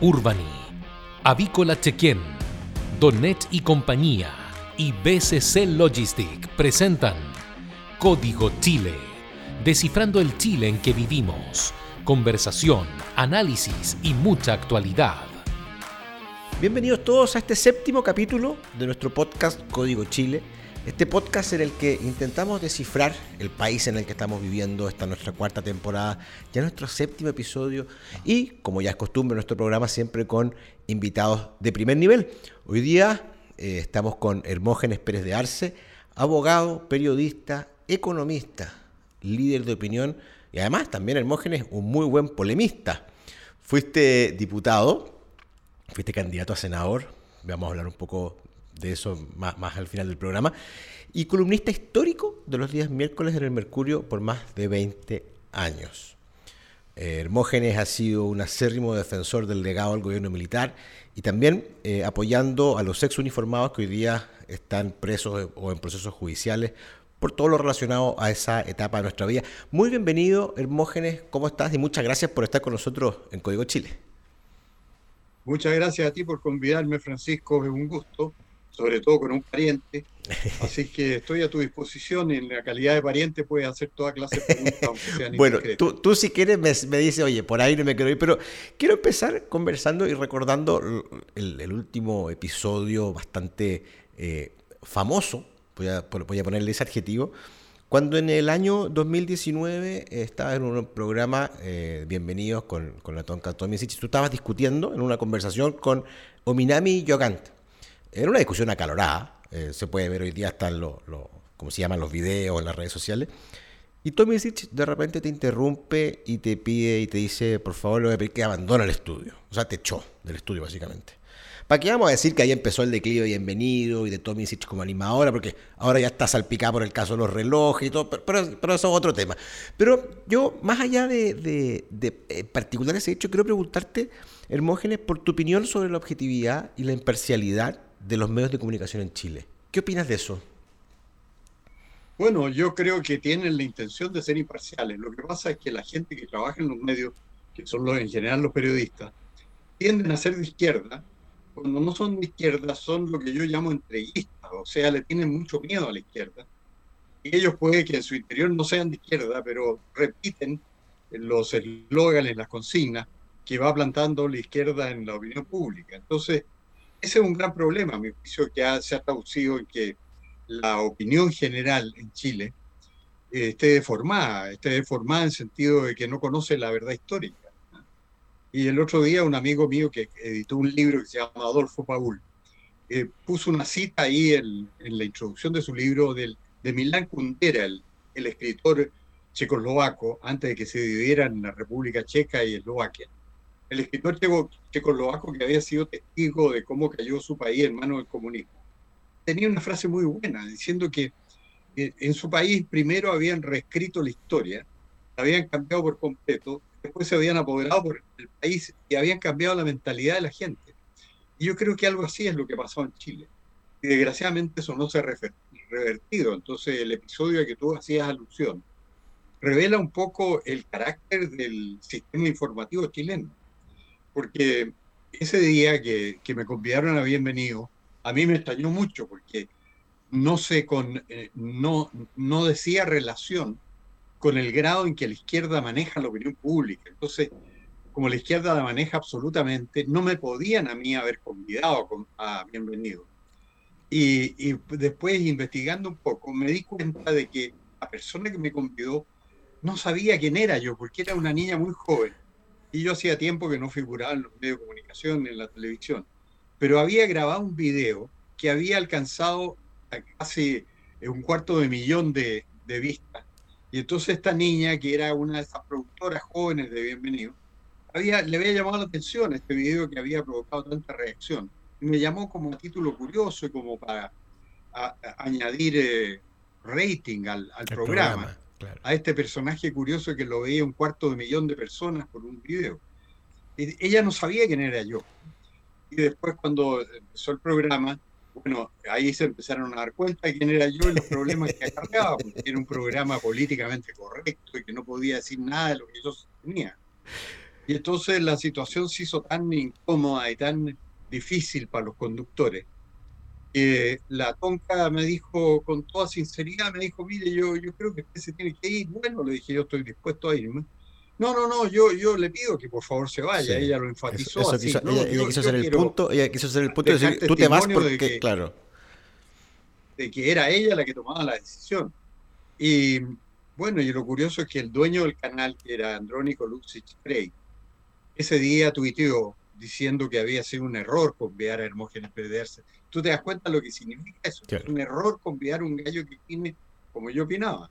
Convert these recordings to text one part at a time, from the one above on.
Urbani, Avícola Chequén, Donet y compañía y BCC Logistic presentan Código Chile, descifrando el Chile en que vivimos. Conversación, análisis y mucha actualidad. Bienvenidos todos a este séptimo capítulo de nuestro podcast Código Chile este podcast en el que intentamos descifrar el país en el que estamos viviendo, esta nuestra cuarta temporada, ya nuestro séptimo episodio y, como ya es costumbre, nuestro programa siempre con invitados de primer nivel. Hoy día eh, estamos con Hermógenes Pérez de Arce, abogado, periodista, economista, líder de opinión y además también Hermógenes, un muy buen polemista. Fuiste diputado, fuiste candidato a senador, vamos a hablar un poco de eso más, al final del programa, y columnista histórico de los días miércoles en el Mercurio por más de 20 años. Eh, Hermógenes ha sido un acérrimo defensor del legado del gobierno militar y también eh, apoyando a los ex uniformados que hoy día están presos o en procesos judiciales por todo lo relacionado a esa etapa de nuestra vida. Muy bienvenido, Hermógenes, ¿cómo estás? Y muchas gracias por estar con nosotros en Código Chile. Muchas gracias a ti por convidarme, Francisco, es un gusto sobre todo con un pariente. Así que estoy a tu disposición en la calidad de pariente puedes hacer toda clase de preguntas, aunque sean Bueno, tú, tú, si quieres me, me dices, oye, por ahí no me quiero ir, pero quiero empezar conversando y recordando el, último episodio bastante eh, famoso, voy a, voy a ponerle ese adjetivo, cuando en el año 2019 estaba en un programa, eh, bienvenidos con, con la Tonka Tomisic, tú estabas discutiendo en una conversación con Ominami Yogant era una discusión acalorada, eh, se puede ver hoy día hasta en lo, como se llaman los videos en las redes sociales. Y Tommy Sitch de repente te interrumpe y te pide y te dice, por favor, le voy a pedir que abandone el estudio. O sea, te echó del estudio, básicamente. ¿Para qué vamos a decir que ahí empezó el declive de Bienvenido y de Tommy Sitch como animadora? Porque ahora ya está salpicado por el caso de los relojes y todo, pero, pero, eso es otro tema. Pero yo, más allá de, de, de eh, particular ese hecho, quiero preguntarte, Hermógenes, por tu opinión sobre la objetividad y la imparcialidad de los medios de comunicación en Chile. ¿Qué opinas de eso? Bueno, yo creo que tienen la intención de ser imparciales. Lo que pasa es que la gente que trabaja en los medios, que son en general los periodistas, tienden a ser de izquierda. Cuando no son de izquierda, son lo que yo llamo entreguistas, o sea, le tienen mucho miedo a la izquierda. Y ellos puede que en su interior no sean de izquierda, pero repiten los eslóganes, las consignas que va plantando la izquierda en la opinión pública. Entonces, ese es un gran problema, mi juicio, que se ha traducido en que la opinión general en Chile eh, esté deformada, esté deformada en sentido de que no conoce la verdad histórica. Y el otro día un amigo mío que editó un libro que se llama Adolfo Paul, eh, puso una cita ahí en, la introducción de su libro del, de Milán Kundera, el, el escritor checoslovaco, antes de que se dividieran la República Checa y Eslovaquia el escritor checoslovaco que había sido testigo de cómo cayó su país en manos del comunismo, tenía una frase muy buena diciendo que en su país primero habían reescrito la historia, la habían cambiado por completo, después se habían apoderado por el país y habían cambiado la mentalidad de la gente. Y yo creo que algo así es lo que pasó en Chile. Y desgraciadamente eso no se ha revertido. Entonces el episodio a que tú hacías alusión revela un poco el carácter del sistema informativo chileno porque ese día que, me convidaron a Bienvenido, a mí me extrañó mucho porque no, sé con, eh, no, no decía relación con el grado en que la izquierda maneja la opinión pública. Entonces, como la izquierda la maneja absolutamente, no me podían a mí haber convidado a Bienvenido. Y, y, después, investigando un poco, me di cuenta de que la persona que me convidó no sabía quién era yo, porque era una niña muy joven y yo hacía tiempo que no figuraba en los medios de comunicación, en la televisión, pero había grabado un video que había alcanzado casi un cuarto de millón de, de vistas. Y entonces esta niña, que era una de esas productoras jóvenes de Bienvenido, había, le había llamado la atención este video que había provocado tanta reacción. Y me llamó como a título curioso y como para añadir eh, rating al, al programa a este personaje curioso que lo veía un cuarto de millón de personas por un video. ella no sabía quién era yo. Y después cuando empezó el programa, bueno, ahí se empezaron a dar cuenta de quién era yo y los problemas que acarreaba, porque era un programa políticamente correcto y que no podía decir nada de lo que yo tenía. Y entonces la situación se hizo tan incómoda y tan difícil para los conductores. Que la tonca me dijo con toda sinceridad, me dijo, mire, yo, yo creo que usted se tiene que ir. Bueno, le dije, yo estoy dispuesto a irme. No, no, no, yo, yo le pido que por favor se vaya. Ella lo enfatizó. Eso, así. quiso, No, ella, yo- quiso hacer el punto, ella quiso hacer el punto de decir, tú te vas de porque, que- claro. de que era ella la que tomaba la decisión. Y bueno, y lo curioso es que el dueño del canal, que era Andrónico Luxich Frey, ese día tuiteó diciendo que había sido un error conviar a Hermógenes Pérez. ¿Tú te das cuenta lo que significa eso? Claro. Es un error conviar un gallo que tiene como yo opinaba.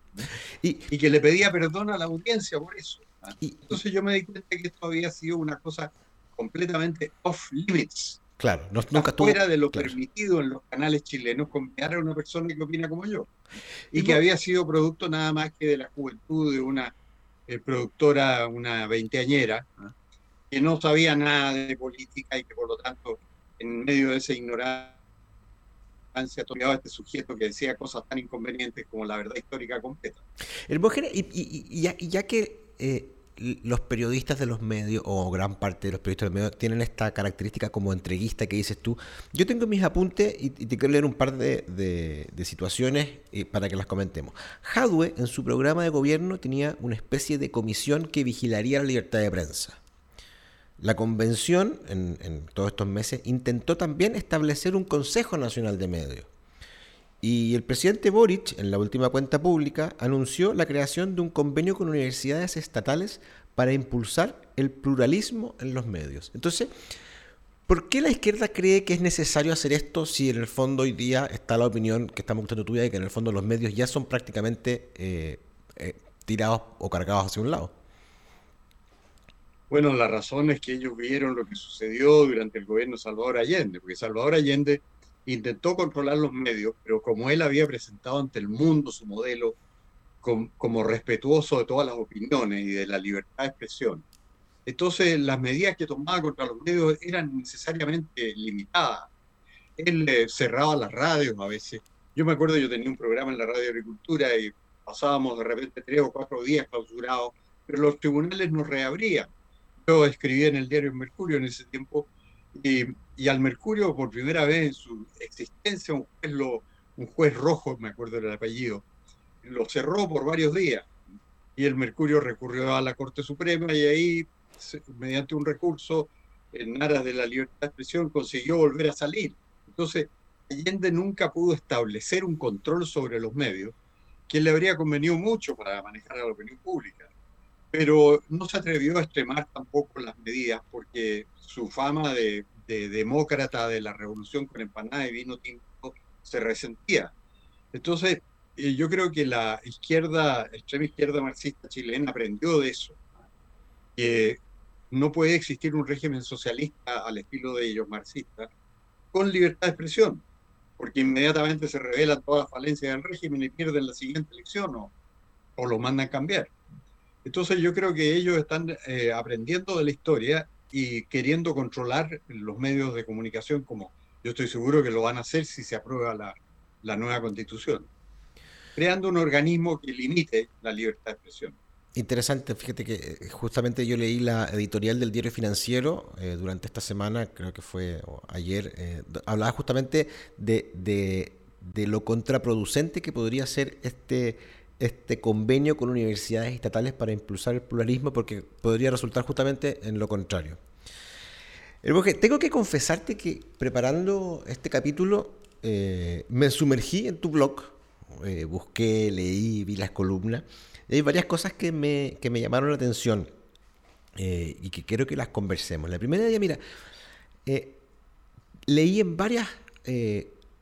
Y, Y que le pedía perdón a la audiencia por eso. y- Entonces yo me di cuenta que esto había sido una cosa completamente off limits, claro, no- nunca fuera de lo claro. permitido en los canales chilenos conviar a una persona que opina como yo. Y Y que no- había sido producto nada más que de la juventud de una eh, productora, una veinteañera. Que no sabía nada de política y que por lo tanto, en medio de esa ignorancia, tomaba este sujeto que decía cosas tan inconvenientes como la verdad histórica completa. Hermógenes, y, y- y ya, y ya que eh, los periodistas de los medios, o gran parte de los periodistas de los medios, tienen esta característica como entreguista que dices tú, yo tengo mis apuntes y, te quiero leer un par de, de- de situaciones eh, para que las comentemos. Hadwe, en su programa de gobierno, tenía una especie de comisión que vigilaría la libertad de prensa. La convención, en, todos estos meses, intentó también establecer un Consejo Nacional de Medios. Y el presidente Boric, en la última cuenta pública, anunció la creación de un convenio con universidades estatales para impulsar el pluralismo en los medios. Entonces, ¿por qué la izquierda cree que es necesario hacer esto si en el fondo hoy día está la opinión que estamos escuchando tuya de que en el fondo los medios ya son prácticamente eh, eh, tirados o cargados hacia un lado? Bueno, la razón es que ellos vieron lo que sucedió durante el gobierno de Salvador Allende, porque Salvador Allende intentó controlar los medios, pero como él había presentado ante el mundo su modelo com- como respetuoso de todas las opiniones y de la libertad de expresión, entonces las medidas que tomaba contra los medios eran necesariamente limitadas. Él eh, cerraba las radios a veces. Yo me acuerdo, yo tenía un programa en la radio agricultura y pasábamos de repente tres o cuatro días clausurados, pero los tribunales nos reabrían. Yo escribía en el diario Mercurio en ese tiempo y, al Mercurio por primera vez en su existencia un juez, un juez rojo, me acuerdo del apellido, lo cerró por varios días y el Mercurio recurrió a la Corte Suprema y ahí, mediante un recurso en aras de la libertad de expresión, consiguió volver a salir. Entonces, Allende nunca pudo establecer un control sobre los medios que le habría convenido mucho para manejar a la opinión pública pero no se atrevió a extremar tampoco las medidas porque su fama de, de demócrata de la revolución con empanada y vino tinto se resentía. Entonces, eh, yo creo que la izquierda, extrema izquierda marxista chilena aprendió de eso, que no puede existir un régimen socialista al estilo de ellos marxistas con libertad de expresión, porque inmediatamente se revelan todas las falencias del régimen y pierden la siguiente elección o, o lo mandan cambiar. Entonces yo creo que ellos están eh, aprendiendo de la historia y queriendo controlar los medios de comunicación como yo estoy seguro que lo van a hacer si se aprueba la, nueva constitución, creando un organismo que limite la libertad de expresión. Interesante, fíjate que eh, justamente yo leí la editorial del diario financiero eh, durante esta semana, creo que fue ayer, hablaba justamente de lo contraproducente que podría ser este, este convenio con universidades estatales para impulsar el pluralismo, porque podría resultar justamente en lo contrario. Hermoge, tengo que confesarte que preparando este capítulo eh, me sumergí en tu blog, eh, busqué, leí, vi las columnas, y hay varias cosas que me, que me llamaron la atención eh, y que quiero que las conversemos. La primera de ellas, mira, leí en varias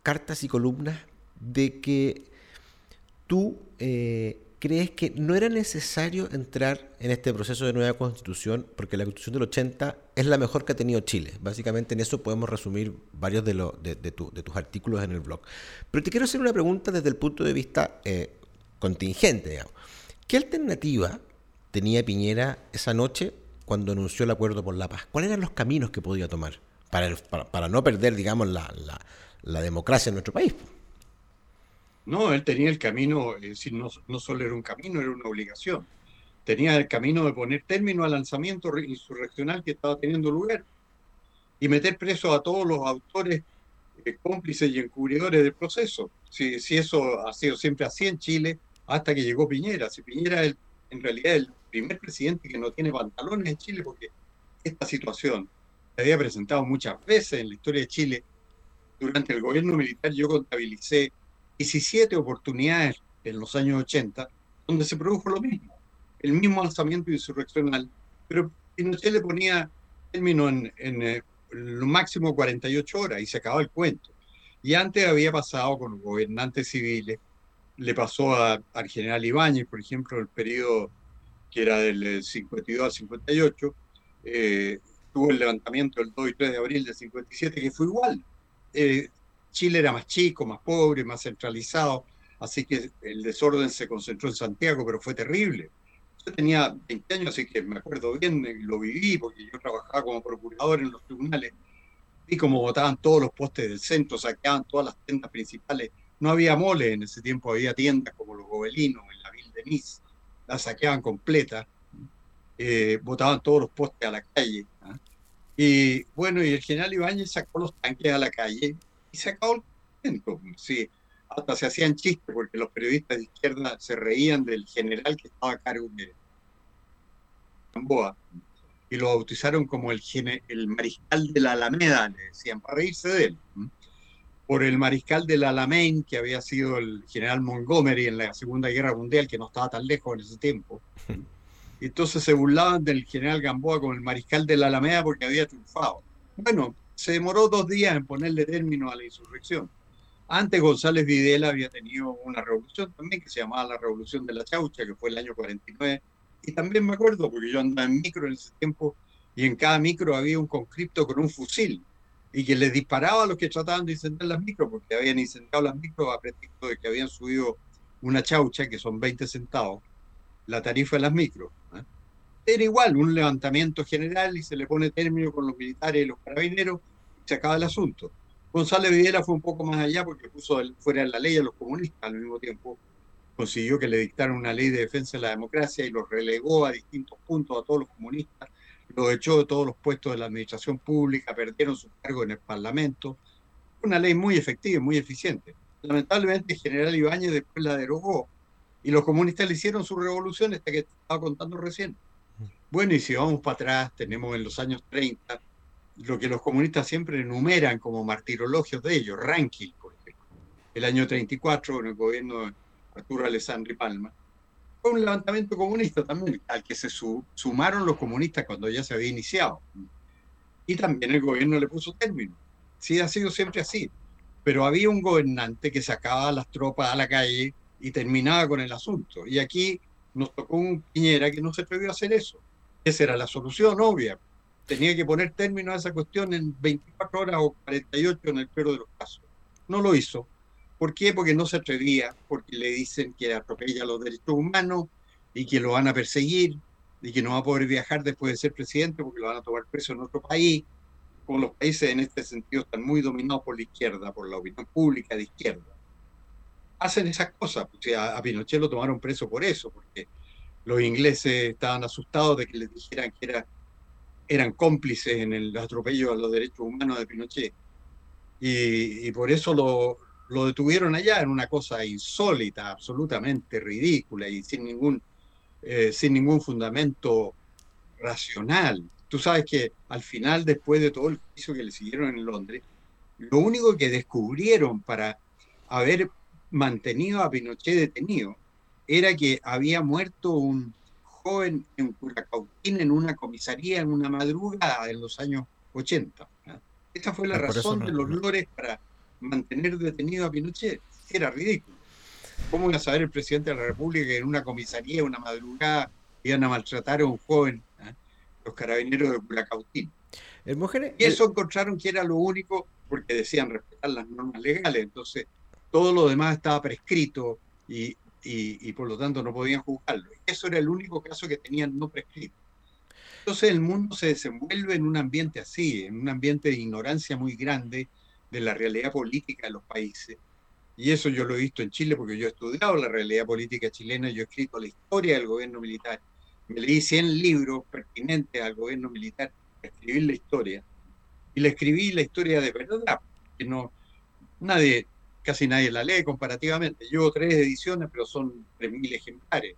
cartas y columnas de que tú eh, crees que no era necesario entrar en este proceso de nueva constitución porque la constitución del 80 es la mejor que ha tenido Chile. Básicamente en eso podemos resumir varios de, de, tu- de tus artículos en el blog. Pero te quiero hacer una pregunta desde el punto de vista eh, contingente. digamos. ¿Qué alternativa tenía Piñera esa noche cuando anunció el acuerdo por la paz? ¿Cuáles eran los caminos que podía tomar para, para, no perder, digamos, la democracia en nuestro país? No, él tenía el camino, es decir, no, no solo era un camino, era una obligación. tenía el camino de poner término al lanzamiento insurreccional que estaba teniendo lugar y meter preso a todos los autores eh, cómplices y encubridores del proceso. Si, eso ha sido siempre así en Chile, hasta que llegó Piñera. Si Piñera es en realidad el primer presidente que no tiene pantalones en Chile, porque esta situación se había presentado muchas veces en la historia de Chile. Durante el gobierno militar yo contabilicé 17 oportunidades en los años 80 donde se produjo lo mismo, el mismo alzamiento insurreccional, pero Pinochet le ponía término en, en eh, lo máximo 48 horas y se acabó el cuento. Y antes había pasado con gobernantes civiles, le pasó a, al general Ibáñez, por ejemplo, el periodo que era del 52 al 58, eh, tuvo el levantamiento el 2 y 3 de abril del 57, que fue igual. Eh, Chile era más chico, más pobre, más centralizado, así que el desorden se concentró en Santiago, pero fue terrible. Yo tenía 20 años, así que me acuerdo bien, lo viví, porque yo trabajaba como procurador en los tribunales, vi cómo botaban todos los postes del centro, saqueaban todas las tiendas principales. No había mole en ese tiempo, había tiendas como los Gobelinos en la Ville de Nice, las saqueaban completa, eh, botaban todos los postes a la calle. ¿ah? Y bueno, y el general Ibáñez sacó los tanques a la calle y se acabó el cuento. Sí, hasta se hacían chistes porque los periodistas de izquierda se reían del general que estaba a cargo de Gamboa y lo bautizaron como el, el mariscal de la Alameda, le decían, para reírse de él. Por el mariscal del Alamein, que había sido el general Montgomery en la Segunda Guerra Mundial, que no estaba tan lejos en ese tiempo. Entonces se burlaban del general Gamboa como el mariscal de la Alameda porque había triunfado. Bueno, se demoró dos días en ponerle término a la insurrección. Antes González Videla había tenido una revolución también que se llamaba la Revolución de la Chaucha, que fue el año 49. Y también me acuerdo, porque yo andaba en micro en ese tiempo, y en cada micro había un conscripto con un fusil, y que les disparaba a los que trataban de incendiar las micros, porque habían incendiado las micros a pretexto de que habían subido una chaucha, que son 20 centavos, la tarifa de las micros. Era igual, un levantamiento general y se le pone término con los militares y los carabineros, y se acaba el asunto. González Videla fue un poco más allá porque puso fuera de la ley a los comunistas al mismo tiempo. Consiguió que le dictaran una ley de defensa de la democracia y los relegó a distintos puntos a todos los comunistas. Los echó de todos los puestos de la administración pública, perdieron su cargo en el Parlamento. Una ley muy efectiva y muy eficiente. Lamentablemente, el general Ibáñez después la derogó y los comunistas le hicieron su revolución, esta que estaba contando recién. Bueno, y si vamos para atrás, tenemos en los años 30 lo que los comunistas siempre enumeran como martirologios de ellos, ranking, por ejemplo. El año 34, en el gobierno de Arturo Alessandri Palma, fue un levantamiento comunista también, al que se sumaron los comunistas cuando ya se había iniciado. Y también el gobierno le puso término. Sí, ha sido siempre así. Pero había un gobernante que sacaba a las tropas a la calle y terminaba con el asunto. Y aquí nos tocó un Piñera que no se atrevió a hacer eso. Esa era la solución obvia tenía que poner término a esa cuestión en 24 horas o 48 en el peor de los casos. No lo hizo. ¿Por qué? Porque no se atrevía, porque le dicen que atropella los derechos humanos y que lo van a perseguir y que no va a poder viajar después de ser presidente porque lo van a tomar preso en otro país. Como los países en este sentido están muy dominados por la izquierda, por la opinión pública de izquierda. Hacen esas cosas. A Pinochet lo tomaron preso por eso, porque los ingleses estaban asustados de que les dijeran que era eran cómplices en el atropello a los derechos humanos de Pinochet. Y, por eso lo, lo, detuvieron allá en una cosa insólita, absolutamente ridícula y sin ningún, eh, sin ningún fundamento racional. Tú sabes que al final, después de todo el juicio que le siguieron en Londres, lo único que descubrieron para haber mantenido a Pinochet detenido era que había muerto un, joven en Curacautín en una comisaría en una madrugada en los años 80. Esta fue la ah, razón de los lores para mantener detenido a Pinochet. Era ridículo. ¿Cómo iba a saber el presidente de la República que en una comisaría, una madrugada, iban a maltratar a un joven, los carabineros de Curacautín? y eso encontraron que era lo único, porque decían respetar las normas legales, entonces todo lo demás estaba prescrito y y, por lo tanto no podían juzgarlo. Eso era el único caso que tenían no prescrito. Entonces el mundo se desenvuelve en un ambiente así, en un ambiente de ignorancia muy grande de la realidad política de los países. Y eso yo lo he visto en Chile porque yo he estudiado la realidad política chilena, yo he escrito la historia del gobierno militar. me leí 100 libros pertinentes al gobierno militar, a escribir la historia, y le escribí la historia de verdad, que no, nadie, casi nadie la lee comparativamente. Llevo tres ediciones, pero son 3.000 ejemplares.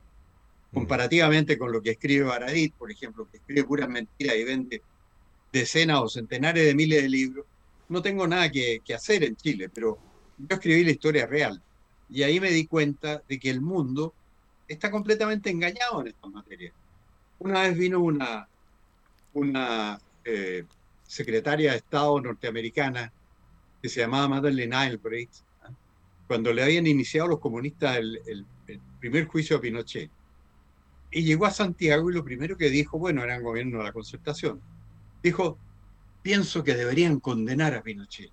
Mm. Comparativamente con lo que escribe Baradit, por ejemplo, que escribe puras mentiras y vende decenas o centenares de miles de libros, no tengo nada que, que hacer en Chile, pero yo escribí la historia real. Y ahí me di cuenta de que el mundo está completamente engañado en esta materia. Una vez vino una, una eh, secretaria de Estado norteamericana que se llamaba Madeleine Albright. Cuando le habían iniciado los comunistas el, el, primer juicio a Pinochet. Y llegó a Santiago y lo primero que dijo, bueno, era un gobierno de la concertación, dijo, pienso que deberían condenar a Pinochet.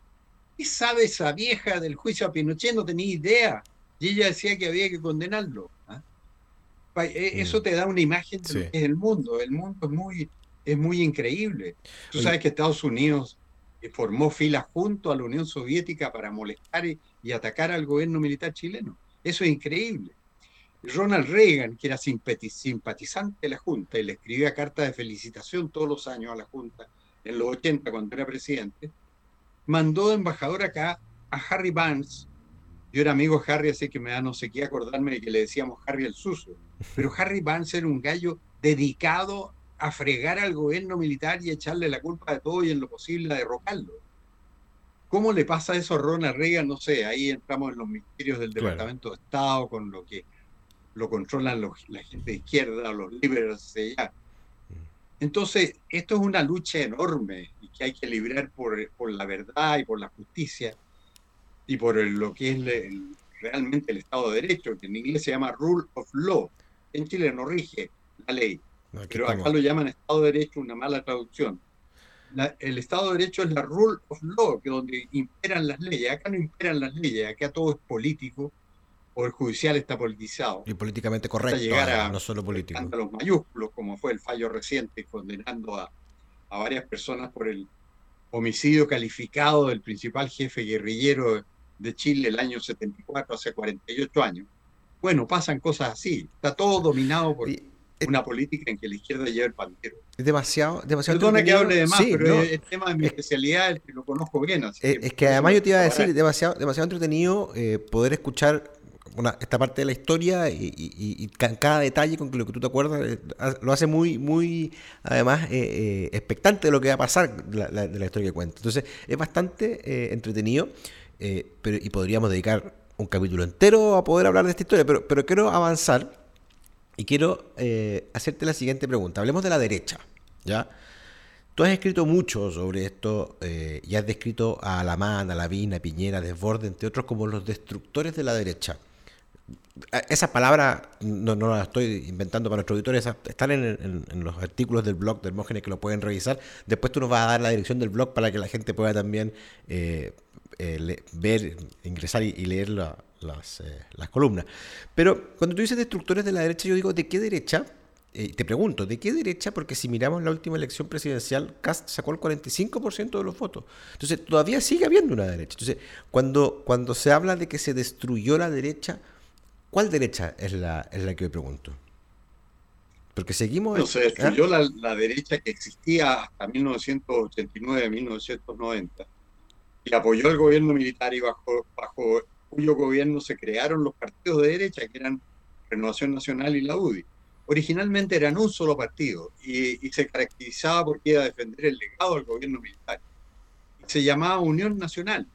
¿Qué sabe esa vieja del juicio a Pinochet? No tenía idea. Y ella decía que había que condenarlo. ¿ah? E, eso mm. te da una imagen de lo que es el mundo. El mundo es muy, es muy increíble. Tú sabes que Estados Unidos eh, formó filas junto a la Unión Soviética para molestar y, atacar al gobierno militar chileno. Eso es increíble. Ronald Reagan, que era simpatizante de la Junta y le escribía cartas de felicitación todos los años a la Junta, en los 80 cuando era presidente, mandó de embajador acá a Harry Barnes. Yo era amigo de Harry, así que me da no sé qué acordarme de que le decíamos Harry el Suso. Pero Harry Barnes era un gallo dedicado a fregar al gobierno militar y echarle la culpa de todo y en lo posible a derrocarlo. ¿Cómo le pasa eso a Ronald Reagan? No sé, ahí entramos en los misterios del Departamento de Estado, con lo que lo controlan la gente de izquierda, los liberales allá. Entonces, esto es una lucha enorme y que hay que librar por, por la verdad y por la justicia y por lo que es realmente el Estado de Derecho, que en inglés se llama Rule of Law. En Chile no rige la ley, pero acá lo llaman Estado de Derecho, una mala traducción. El Estado de Derecho es la Rule of Law, que donde imperan las leyes. Acá no imperan las leyes, acá todo es político o el judicial está politizado. Y políticamente correcto, llegar a, no solo político. los mayúsculos, como fue el fallo reciente condenando a, a, varias personas por el homicidio calificado del principal jefe guerrillero de Chile el año 74, hace 48 años. Bueno, pasan cosas así. Está todo dominado por una política en que la izquierda lleva el pantero. Es demasiado, demasiado. Perdona que hable de más, pero el tema de mi especialidad es que lo conozco bien. Así es, que, además yo te iba a decir, demasiado, demasiado entretenido eh, poder escuchar esta parte de la historia y, cada detalle con lo que tú te acuerdas eh, lo hace muy, muy, además, eh, eh, expectante de lo que va a pasar de la historia que cuenta. Entonces, es bastante entretenido pero, y podríamos dedicar un capítulo entero a poder hablar de esta historia, pero, pero quiero avanzar y quiero hacerte la siguiente pregunta. Hablemos de la derecha, ¿ya? Tú has escrito mucho sobre esto y has descrito a Alamán, a Lavín, a Piñera, a Desborde, entre otros, como los destructores de la derecha. Esa palabra no, no, la estoy inventando para nuestros auditores, están en, los artículos del blog de Hermógenes que lo pueden revisar. Después tú nos vas a dar la dirección del blog para que la gente pueda también eh, eh, ver, ingresar y, leer las, eh, las, columnas. Pero cuando tú dices destructores de la derecha, yo digo, ¿de qué derecha? te pregunto, ¿de qué derecha? Porque si miramos la última elección presidencial, Cast sacó el 45% de los votos. Entonces, todavía sigue habiendo una derecha. Entonces, cuando, cuando se habla de que se destruyó la derecha, ¿Cuál derecha es la, es la que me pregunto? Porque seguimos... No, se destruyó la, la, derecha que existía hasta 1989-1990 y apoyó el gobierno militar y bajo, bajo cuyo gobierno se crearon los partidos de derecha que eran Renovación Nacional y la UDI. Originalmente eran un solo partido y, y se caracterizaba porque iba a defender el legado del gobierno militar. Se llamaba Unión Nacional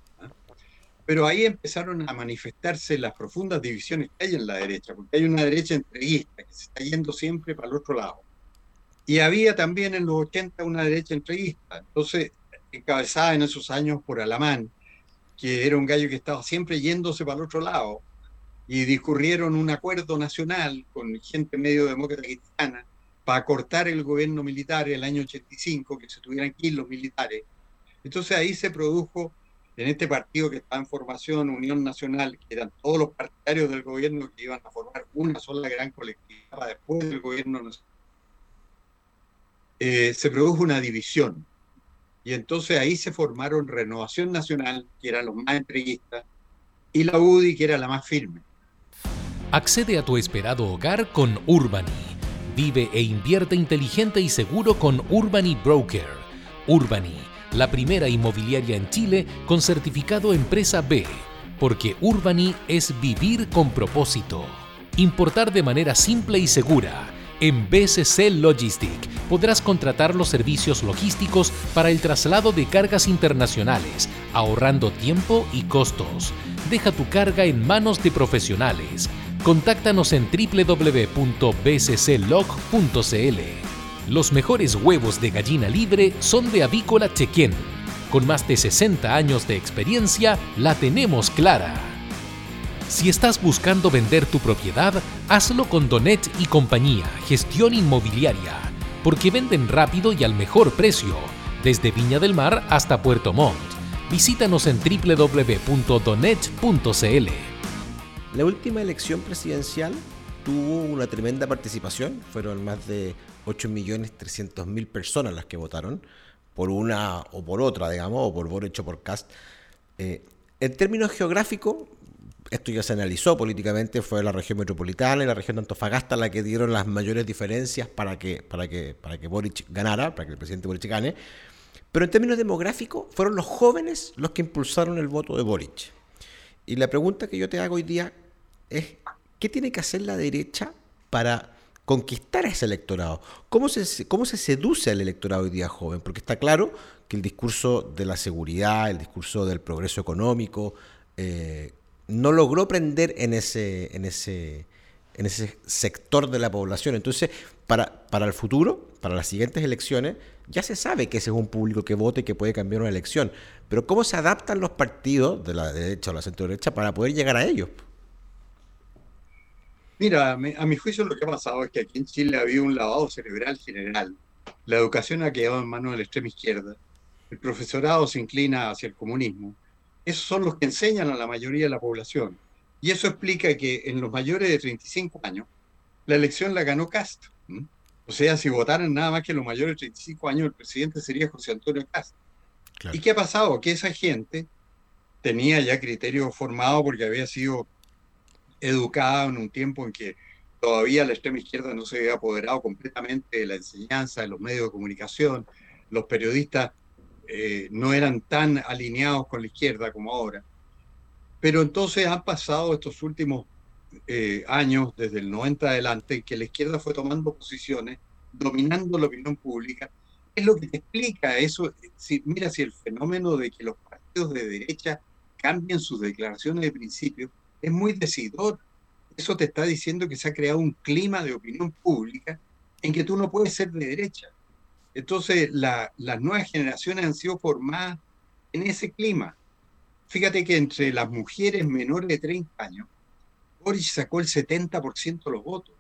pero ahí empezaron a manifestarse las profundas divisiones que hay en la derecha, porque hay una derecha entreguista que se está yendo siempre para el otro lado. Y había también en los 80 una derecha entreguista, entonces encabezada en esos años por Alamán, que era un gallo que estaba siempre yéndose para el otro lado, y discurrieron un acuerdo nacional con gente medio demócrata cristiana para cortar el gobierno militar el año 85, que se tuvieran que ir los militares. Entonces ahí se produjo en este partido que está en formación, Unión Nacional, que eran todos los partidarios del gobierno que iban a formar una sola gran colectividad después del gobierno eh, se produjo una división. Y entonces ahí se formaron Renovación Nacional, que eran los más entreguistas, y la UDI, que era la más firme. Accede a tu esperado hogar con Urbani Vive e invierte inteligente y seguro con Urbany Broker. Urbany, la primera inmobiliaria en Chile con certificado Empresa B, porque Urbany es vivir con propósito. Importar de manera simple y segura. En BCC Logistic podrás contratar los servicios logísticos para el traslado de cargas internacionales, ahorrando tiempo y costos. Deja tu carga en manos de profesionales. Contáctanos en www.bcclog.cl. Los mejores huevos de gallina libre son de Avícola Chequén. Con más de 60 años de experiencia, la tenemos clara. Si estás buscando vender tu propiedad, hazlo con Donet y compañía, gestión inmobiliaria, porque venden rápido y al mejor precio, desde Viña del Mar hasta Puerto Montt. Visítanos en www.donet.cl. La última elección presidencial tuvo una tremenda participación, fueron más de 8.300.000 personas las que votaron, por una o por otra, digamos, o por Boric o por Cast. Eh, en términos geográficos, esto ya se analizó políticamente, fue la región metropolitana y la región de Antofagasta la que dieron las mayores diferencias para que, para que, para que Boric ganara, para que el presidente Boric gane. Pero en términos demográficos, fueron los jóvenes los que impulsaron el voto de Boric. Y la pregunta que yo te hago hoy día es, ¿qué tiene que hacer la derecha para conquistar a ese electorado? ¿Cómo se, cómo se seduce al electorado hoy día joven? Porque está claro que el discurso de la seguridad, el discurso del progreso económico, eh, no logró prender en ese, en ese, en ese sector de la población. Entonces, para, para el futuro, para las siguientes elecciones, ya se sabe que ese es un público que vote y que puede cambiar una elección. Pero ¿cómo se adaptan los partidos de la derecha o la centro derecha para poder llegar a ellos? Mira, a mi, juicio lo que ha pasado es que aquí en Chile ha habido un lavado cerebral general. La educación ha quedado en manos de la extrema izquierda. El profesorado se inclina hacia el comunismo esos son los que enseñan a la mayoría de la población. Y eso explica que en los mayores de 35 años, la elección la ganó Cast. O sea, si votaran nada más que los mayores de 35 años, el presidente sería José Antonio Cast. ¿Y qué ha pasado? Que esa gente tenía ya criterio formado porque había sido educada en un tiempo en que todavía la extrema izquierda no se había apoderado completamente de la enseñanza, de los medios de comunicación, los periodistas eh, no eran tan alineados con la izquierda como ahora. Pero entonces han pasado estos últimos eh, años, desde el 90 adelante, que la izquierda fue tomando posiciones, dominando la opinión pública. Es lo que te explica eso. Si, mira, si el fenómeno de que los partidos de derecha cambien sus declaraciones de principio es muy decidor. Eso te está diciendo que se ha creado un clima de opinión pública en que tú no puedes ser de derecha. Entonces, las nuevas generaciones han sido formadas en ese clima. Fíjate que entre las mujeres menores de 30 años, Boris sacó el 70% de los votos.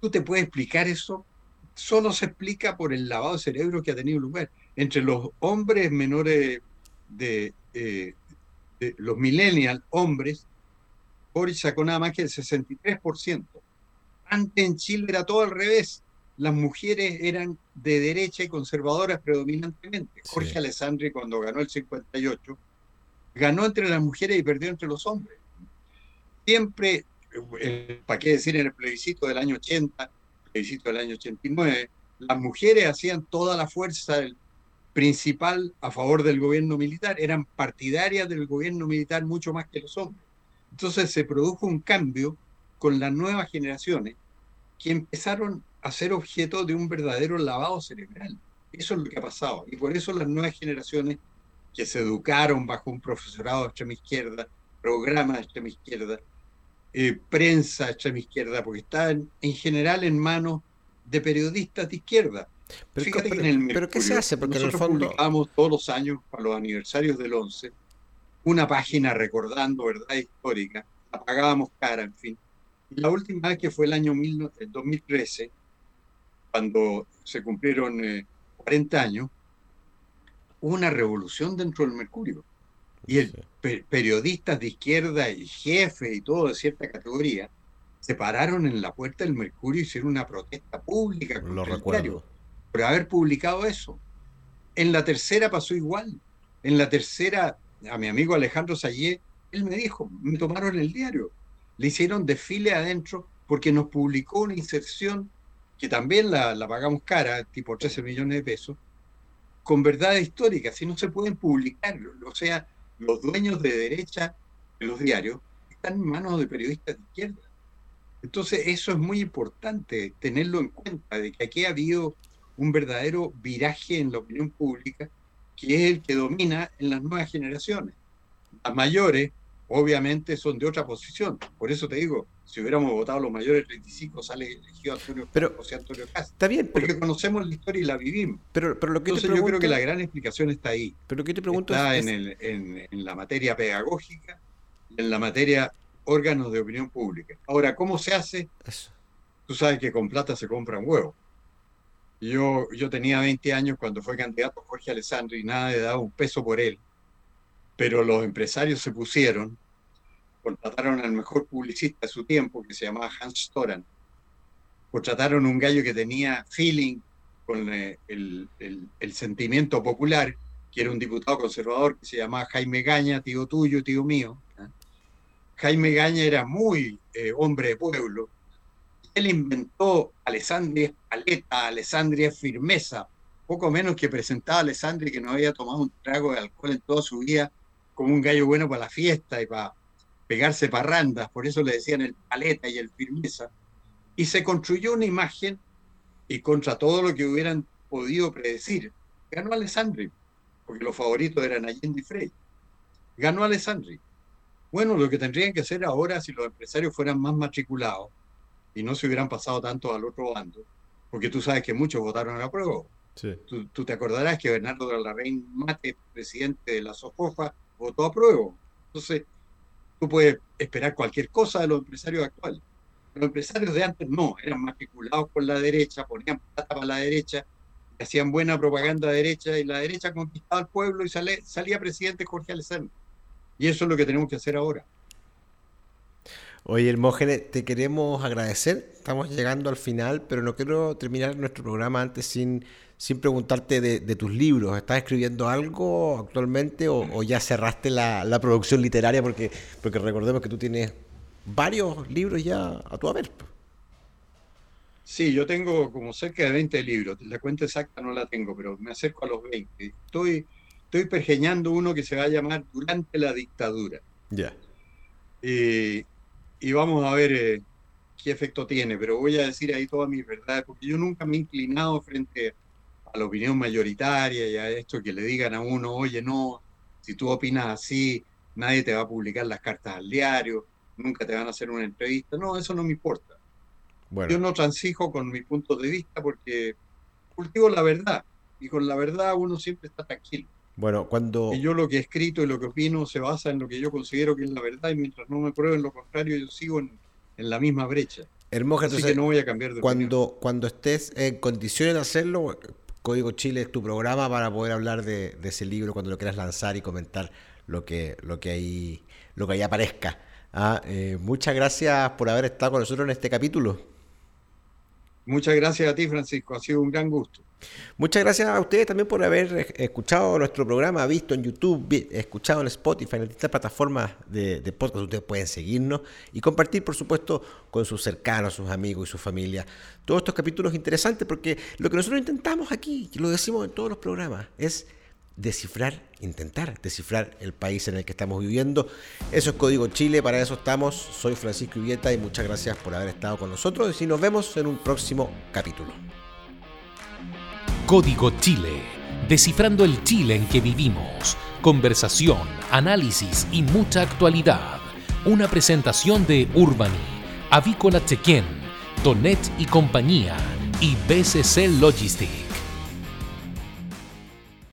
¿Tú te puedes explicar eso? Solo se explica por el lavado de cerebro que ha tenido lugar. Entre los hombres menores de, eh, los millennials, hombres, Boris sacó nada más que el 63%. Antes en Chile era todo al revés las mujeres eran de derecha y conservadoras predominantemente. Jorge Alessandri, cuando ganó el 58, ganó entre las mujeres y perdió entre los hombres. Siempre, eh, ¿para qué decir en el plebiscito del año 80, plebiscito del año 89, las mujeres hacían toda la fuerza principal a favor del gobierno militar, eran partidarias del gobierno militar mucho más que los hombres. Entonces se produjo un cambio con las nuevas generaciones que empezaron a ser objeto de un verdadero lavado cerebral. Eso es lo que ha pasado. Y por eso las nuevas generaciones que se educaron bajo un profesorado de extrema izquierda, programas de extrema izquierda, eh, prensa de extrema izquierda, porque están en general en manos de periodistas de izquierda. Pero, Fíjate que en el Mercurio, ¿qué se hace? Porque nosotros publicamos todos los años, para los aniversarios del 11, una página recordando verdad histórica, la pagábamos cara, en fin. Y la última vez que fue el año 2013, cuando se cumplieron 40 eh, años, hubo una revolución dentro del Mercurio. Y el periodistas de izquierda y jefes y todo de cierta categoría se pararon en la puerta del Mercurio y hicieron una protesta pública contra Lo recuerdo. por haber publicado eso. En la tercera pasó igual. En la tercera, a mi amigo Alejandro Sayé, él me dijo, me tomaron el diario. Le hicieron desfile adentro porque nos publicó una inserción que también la, la pagamos cara, tipo 13 millones de pesos, con verdades históricas, si no se pueden publicar. O sea, los dueños de derecha de los diarios están en manos de periodistas de izquierda. Entonces, eso es muy importante, tenerlo en cuenta, de que aquí ha habido un verdadero viraje en la opinión pública, que es el que domina en las nuevas generaciones. Las mayores, obviamente, son de otra posición. Por eso te digo, si hubiéramos votado los mayores 35, sale elegido Antonio, pero, José Antonio Castro. Está bien, porque conocemos la historia y la vivimos. Pero, pero lo que Entonces, yo creo que la gran explicación está ahí. Pero lo que te pregunto está es, en, el, en, en la materia pedagógica, en la materia órganos de opinión pública. Ahora, ¿cómo se hace? Eso. Tú sabes que con plata se compran huevos. Yo, yo tenía 20 años cuando fue candidato Jorge Alessandro y nada de daba un peso por él, pero los empresarios se pusieron, contrataron al mejor publicista de su tiempo, que se llamaba Hans Storan, contrataron un gallo que tenía feeling con eh, el, el, el sentimiento popular, que era un diputado conservador que se llamaba Jaime Gaña, tío tuyo, tío mío, Jaime Gaña era muy eh, hombre de pueblo. Él inventó Alessandria paleta, Alessandria firmeza, poco menos que presentaba a Alessandria que no había tomado un trago de alcohol en toda su vida como un gallo bueno para la fiesta y para pegarse parrandas, por eso le decían el paleta y el firmeza. Y se construyó una imagen y contra todo lo que hubieran podido predecir, ganó Alessandri, porque los favoritos eran Allende y Frey. Ganó Alessandri. Bueno, lo que tendrían que hacer ahora, si los empresarios fueran más matriculados y no se hubieran pasado tanto al otro bando, porque tú sabes que muchos votaron a prueba. Sí. Tú, tú, te acordarás que Bernardo de la Reina Mate, presidente de la SOFOFA, votó a prueba. Entonces, tú puedes esperar cualquier cosa de los empresarios actuales. Los empresarios de antes no, eran matriculados por la derecha, ponían plata para la derecha, hacían buena propaganda derecha y la derecha conquistaba al pueblo y sale, salía presidente Jorge Alessandro. Y eso es lo que tenemos que hacer ahora. Oye, Hermógenes, te queremos agradecer. Estamos llegando al final, pero no quiero terminar nuestro programa antes sin, sin preguntarte de, de tus libros. ¿Estás escribiendo algo actualmente o, o ya cerraste la, la, producción literaria? Porque, porque recordemos que tú tienes varios libros ya a tu haber. Sí, yo tengo como cerca de 20 libros. La cuenta exacta no la tengo, pero me acerco a los 20. Estoy estoy pergeñando uno que se va a llamar Durante la dictadura. Ya. Yeah. Y vamos a ver eh, qué efecto tiene, pero voy a decir ahí todas mis verdades, porque yo nunca me he inclinado frente a la opinión mayoritaria y a esto que le digan a uno, oye, no, si tú opinas así, nadie te va a publicar las cartas al diario, nunca te van a hacer una entrevista. No, eso no me importa. Bueno. Yo no transijo con mi punto de vista porque cultivo la verdad y con la verdad uno siempre está tranquilo. Bueno, cuando... Y yo lo que he escrito y lo que opino se basa en lo que yo considero que es la verdad y mientras no me prueben lo contrario yo sigo en, en la misma brecha. Hermosa, Así que no voy a cambiar de cuando, opinión. Cuando estés en condiciones de hacerlo, Código Chile es tu programa para poder hablar de, de ese libro cuando lo quieras lanzar y comentar lo que, lo que, ahí, lo que ahí aparezca. Ah, eh, muchas gracias por haber estado con nosotros en este capítulo. Muchas gracias a ti, Francisco. Ha sido un gran gusto. Muchas gracias a ustedes también por haber escuchado nuestro programa, visto en YouTube, escuchado en Spotify, en distintas plataformas de, de, podcast. Ustedes pueden seguirnos y compartir, por supuesto, con sus cercanos, sus amigos y su familia. Todos estos capítulos interesantes porque lo que nosotros intentamos aquí, lo decimos en todos los programas, es descifrar, intentar descifrar el país en el que estamos viviendo. Eso es Código Chile, para eso estamos. Soy Francisco Ivieta y muchas gracias por haber estado con nosotros y nos vemos en un próximo capítulo. Código Chile, descifrando el Chile en que vivimos. Conversación, análisis y mucha actualidad. Una presentación de Urbani, Avícola Chequén, Donet y compañía y BCC Logistic.